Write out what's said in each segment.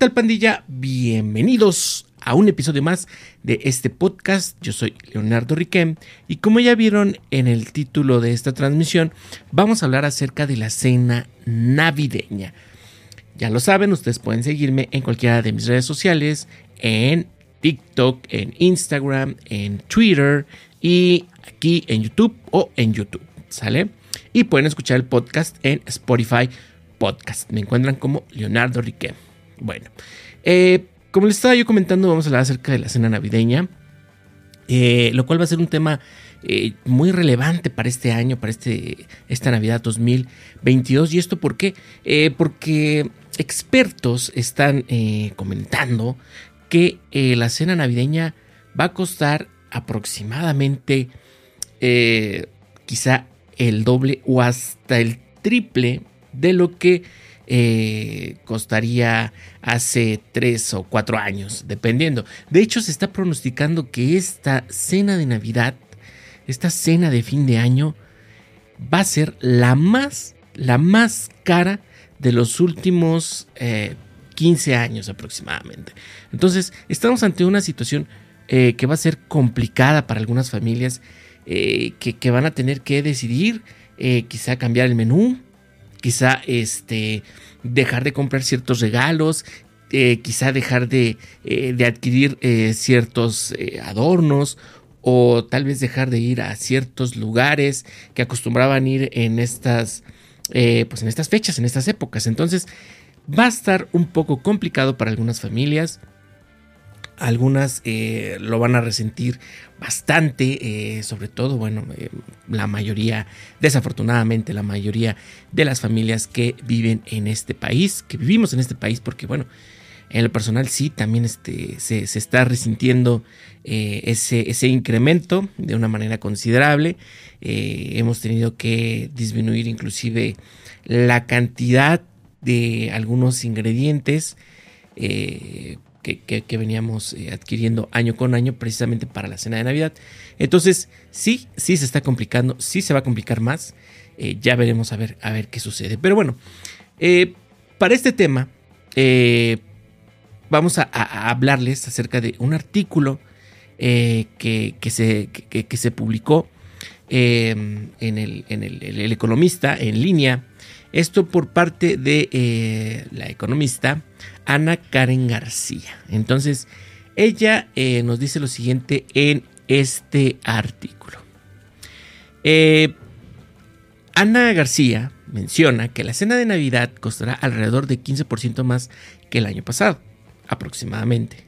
tal pandilla? Bienvenidos a un episodio más de este podcast. Yo soy Leonardo Riquem y como ya vieron en el título de esta transmisión, vamos a hablar acerca de la cena navideña. Ya lo saben, ustedes pueden seguirme en cualquiera de mis redes sociales, en TikTok, en Instagram, en Twitter y aquí en YouTube o en YouTube, ¿sale? Y pueden escuchar el podcast en Spotify Podcast. Me encuentran como Leonardo Riquem. Bueno, eh, como les estaba yo comentando, vamos a hablar acerca de la cena navideña, eh, lo cual va a ser un tema eh, muy relevante para este año, para este, esta Navidad 2022. ¿Y esto por qué? porque expertos están comentando que la cena navideña va a costar aproximadamente quizá el doble o hasta el triple de lo que eh, costaría hace tres o cuatro años, dependiendo. De hecho, se está pronosticando que esta cena de Navidad, esta cena de fin de año, va a ser la más, la más cara de los últimos 15 eh, años aproximadamente. Entonces, estamos ante una situación eh, que va a ser complicada para algunas familias que, que, van a tener que decidir quizá cambiar el menú, quizá este, dejar de comprar ciertos regalos, eh, quizá dejar de, eh, adquirir eh, ciertos adornos o tal vez dejar de ir a ciertos lugares que acostumbraban ir en estas, pues en estas fechas, en estas épocas. Entonces va a estar un poco complicado para algunas familias. Algunas eh, lo van a resentir bastante, eh, sobre todo, bueno, eh, la mayoría, desafortunadamente, la mayoría de las familias que viven en este país, que vivimos en este país, porque bueno, en el personal sí, también este, se, está resintiendo ese, ese, incremento de una manera considerable. hemos tenido que disminuir inclusive la cantidad de algunos ingredientes que, veníamos eh, adquiriendo año con año precisamente para la cena de Navidad. Entonces, sí, sí se está complicando, sí se va a complicar más. Eh, ya veremos a ver, a ver qué sucede. Pero bueno, eh, para este tema, vamos a, hablarles acerca de un artículo que, se, que, se, publicó en, el, en el, Economista en línea. Esto por parte de la economista Ana Karen García. Entonces, ella eh, nos dice lo siguiente en este artículo. Eh, Ana García menciona que la cena de Navidad costará alrededor de 15% más que el año pasado, aproximadamente.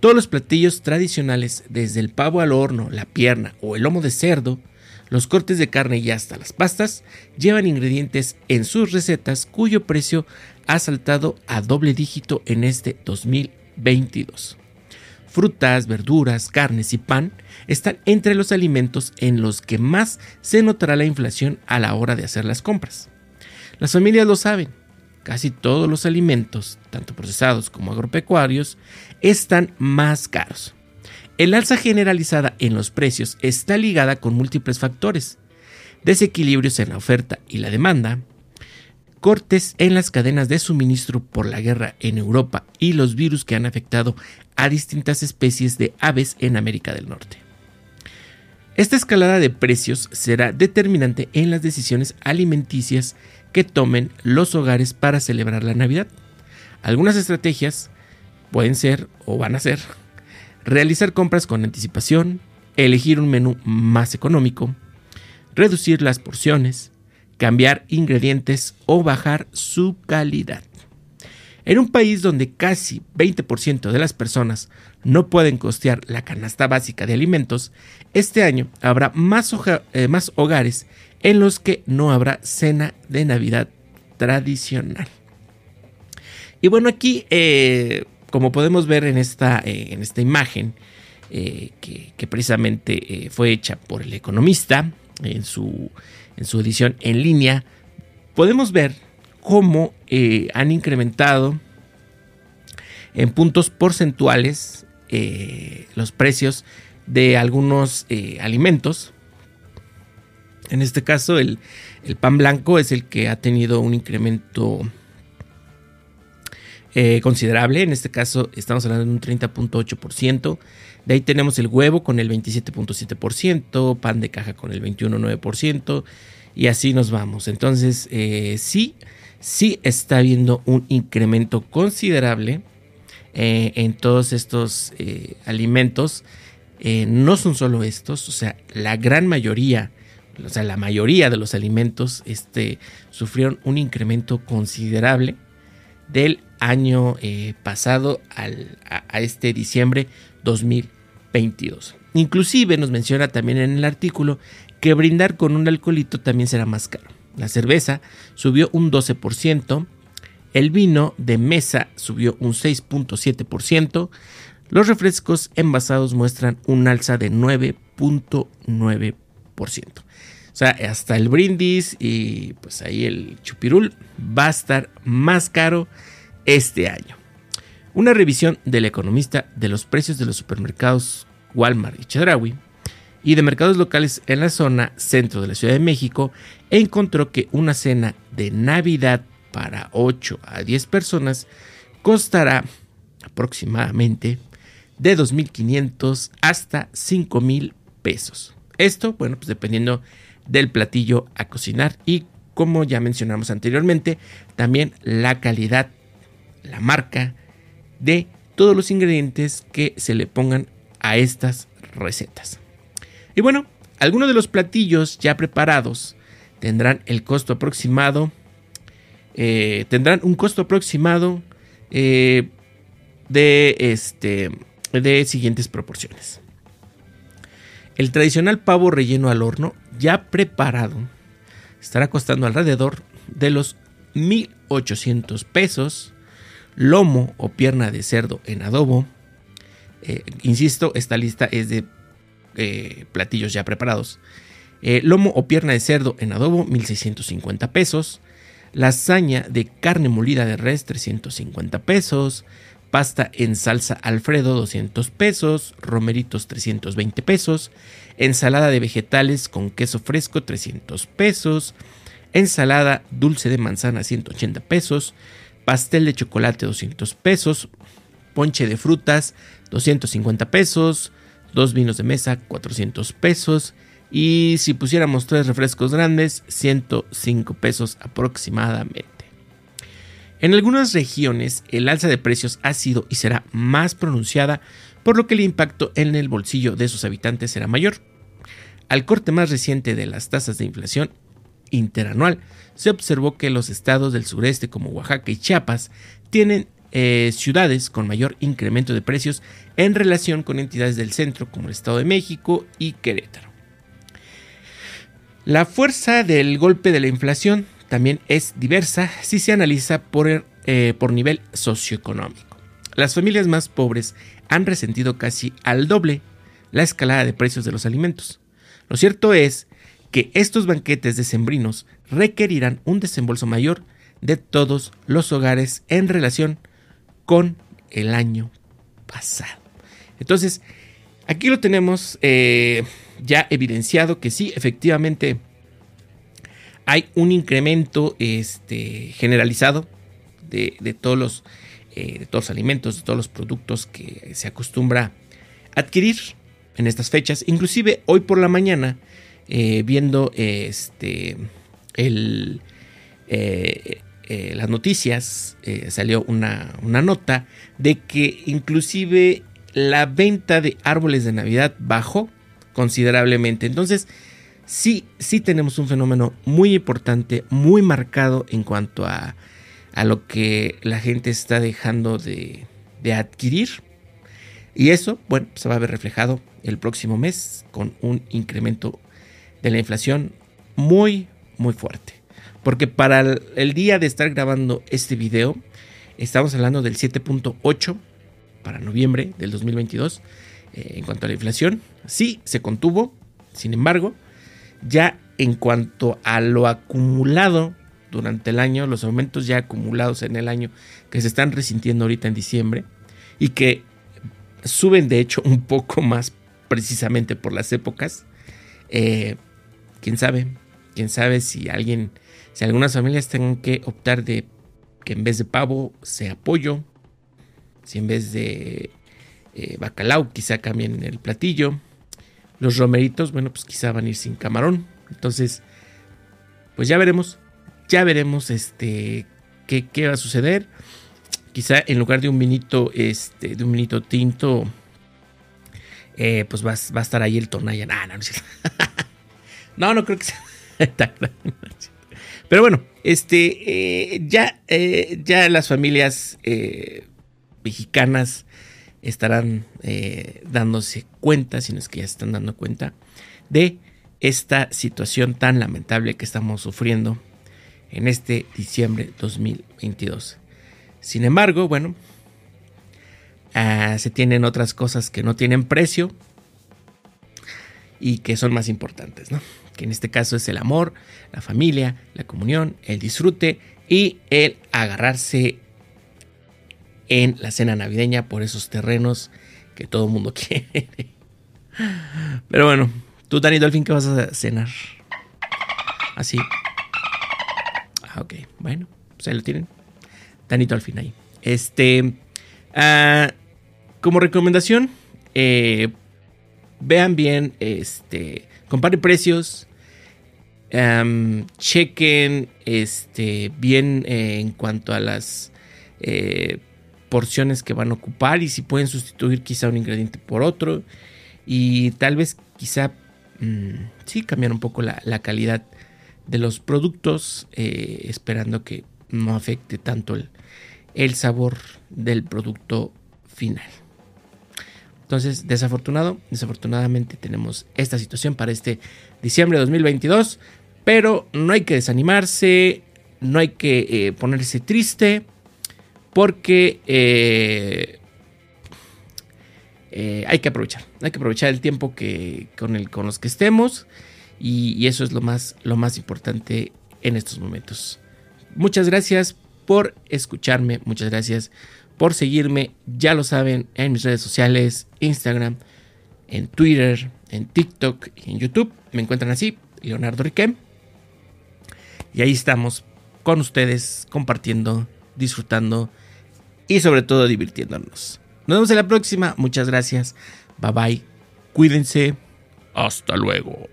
Todos los platillos tradicionales, desde el pavo al horno, la pierna o el lomo de cerdo, los cortes de carne y hasta las pastas, llevan ingredientes en sus recetas cuyo precio ha saltado a doble dígito en este 2022. Frutas, verduras, carnes y pan están entre los alimentos en los que más se notará la inflación a la hora de hacer las compras. Las familias lo saben, casi todos los alimentos, tanto procesados como agropecuarios, están más caros. El alza generalizada en los precios está ligada con múltiples factores, desequilibrios en la oferta y la demanda, cortes en las cadenas de suministro por la guerra en Europa y los virus que han afectado a distintas especies de aves en América del Norte. Esta escalada de precios será determinante en las decisiones alimenticias que tomen los hogares para celebrar la Navidad. Algunas estrategias pueden ser o van a ser realizar compras con anticipación, elegir un menú más económico, reducir las porciones, cambiar ingredientes o bajar su calidad. En un país donde casi 20% de las personas no pueden costear la canasta básica de alimentos, este año habrá más, eh, hogares en los que no habrá cena de Navidad tradicional. Y bueno, aquí, eh, como podemos ver en esta, eh, en esta imagen, que, que, precisamente fue hecha por el economista en su, en su edición en línea, podemos ver cómo eh, han incrementado en puntos porcentuales eh, los precios de algunos eh, alimentos. En este caso, el, pan blanco es el que ha tenido un incremento eh, considerable. En este caso estamos hablando de un 30.8%. De ahí tenemos el huevo con el 27.7%, pan de caja con el 21.9% y así nos vamos. Entonces eh, sí, sí está habiendo un incremento considerable eh, en todos estos alimentos. no son solo estos, o sea, la gran mayoría o sea, la mayoría de los alimentos este, sufrieron un incremento considerable del año eh, pasado a, este diciembre 2022. Inclusive nos menciona también en el artículo que brindar con un alcoholito también será más caro. La cerveza subió un 12%, el vino de mesa subió un 6.7%, los refrescos envasados muestran un alza de 9.9%. O sea, hasta el brindis y pues ahí el chupirul va a estar más caro este año. Una revisión del economista de los precios de los supermercados Walmart y Chedraui y de mercados locales en la zona centro de la Ciudad de México encontró que una cena de Navidad para 8 a 10 personas costará aproximadamente de 2.500 hasta 5.000 pesos. Esto, bueno, pues dependiendo del platillo a cocinar y como ya mencionamos anteriormente, también la calidad, la marca de todos los ingredientes que se le pongan a estas recetas. Y bueno, algunos de los platillos ya preparados tendrán el costo aproximado, eh, tendrán un costo aproximado eh, de, este, de siguientes proporciones. El tradicional pavo relleno al horno ya preparado estará costando alrededor de los 1.800 pesos. Lomo o pierna de cerdo en adobo. Eh, insisto, esta lista es de eh, platillos ya preparados. Eh, lomo o pierna de cerdo en adobo, 1.650 pesos. Lasaña de carne molida de res, 350 pesos. Pasta en salsa Alfredo, 200 pesos. Romeritos, 320 pesos ensalada de vegetales con queso fresco 300 pesos, ensalada dulce de manzana 180 pesos, pastel de chocolate 200 pesos, ponche de frutas 250 pesos, dos vinos de mesa 400 pesos y si pusiéramos tres refrescos grandes 105 pesos aproximadamente. En algunas regiones el alza de precios ha sido y será más pronunciada por lo que el impacto en el bolsillo de sus habitantes será mayor. Al corte más reciente de las tasas de inflación interanual, se observó que los estados del sureste como Oaxaca y Chiapas tienen eh, ciudades con mayor incremento de precios en relación con entidades del centro como el Estado de México y Querétaro. La fuerza del golpe de la inflación también es diversa si se analiza por, eh, por nivel socioeconómico. Las familias más pobres han resentido casi al doble la escalada de precios de los alimentos. Lo cierto es que estos banquetes decembrinos requerirán un desembolso mayor de todos los hogares en relación con el año pasado. Entonces, aquí lo tenemos eh, ya evidenciado que sí, efectivamente, hay un incremento este, generalizado de todos los eh, de todos los alimentos, de todos los productos que se acostumbra adquirir en estas fechas. Inclusive hoy por la mañana, eh, viendo este, el, eh, las noticias, salió una, una nota de que inclusive la venta de árboles de Navidad bajó considerablemente. Entonces, sí, sí tenemos un fenómeno muy importante, muy marcado en cuanto a a lo que la gente está dejando de, adquirir. Y eso, bueno, se va a ver reflejado el próximo mes con un incremento de la inflación muy, muy fuerte. Porque para el, día de estar grabando este video, estamos hablando del 7.8 para noviembre del 2022 eh, en cuanto a la inflación. Sí, se contuvo, sin embargo, ya en cuanto a lo acumulado durante el año, los aumentos ya acumulados en el año que se están resintiendo ahorita en diciembre y que suben de hecho un poco más precisamente por las épocas. Eh, quién sabe, quién sabe si alguien, si algunas familias tengan que optar de que en vez de pavo sea pollo. Si en vez de eh, bacalao quizá cambien el platillo. Los romeritos, bueno, pues quizá van a ir sin camarón. Entonces, pues ya veremos. Ya veremos este, qué, va a suceder. Quizá en lugar de un vinito, este, de un vinito tinto, eh, pues va, a estar ahí el Tonaya. no, no, no, no creo que sea Pero bueno, este, eh, ya, eh, ya las familias mexicanas estarán dándose cuenta, si no es que ya están dando cuenta, de esta situación tan lamentable que estamos sufriendo en este diciembre 2022. Sin embargo, bueno, ah, se tienen otras cosas que no tienen precio y que son más importantes, ¿no? Que en este caso es el amor, la familia, la comunión, el disfrute y el agarrarse en la cena navideña por esos terrenos que todo el mundo quiere. Pero bueno, tú, Dani Dolphin, ¿qué vas a cenar? Así. Ah, ok, bueno, pues ahí lo tienen. Danito al fin ahí. Este. Ah, como recomendación, eh, vean bien, este, comparen precios, chequen este, bien eh, en cuanto a las eh, porciones que van a ocupar y si pueden sustituir quizá un ingrediente por otro y tal vez quizá mm, sí cambiar un poco la, calidad de los productos esperando que no afecte tanto el, el sabor del producto final. Entonces, desafortunado, desafortunadamente tenemos esta situación para este diciembre de 2022, pero no hay que desanimarse, no hay que eh, ponerse triste, porque eh, eh, hay que aprovechar, hay que aprovechar el tiempo que, con, el, con los que estemos y, y eso es lo más, lo más importante en estos momentos. Muchas gracias por escucharme, muchas gracias por seguirme, ya lo saben, en mis redes sociales, Instagram, en Twitter, en TikTok y en YouTube. Me encuentran así, Leonardo Riquem. Y ahí estamos con ustedes, compartiendo, disfrutando y sobre todo divirtiéndonos. Nos vemos en la próxima. Muchas gracias. Bye bye. Cuídense. Hasta luego.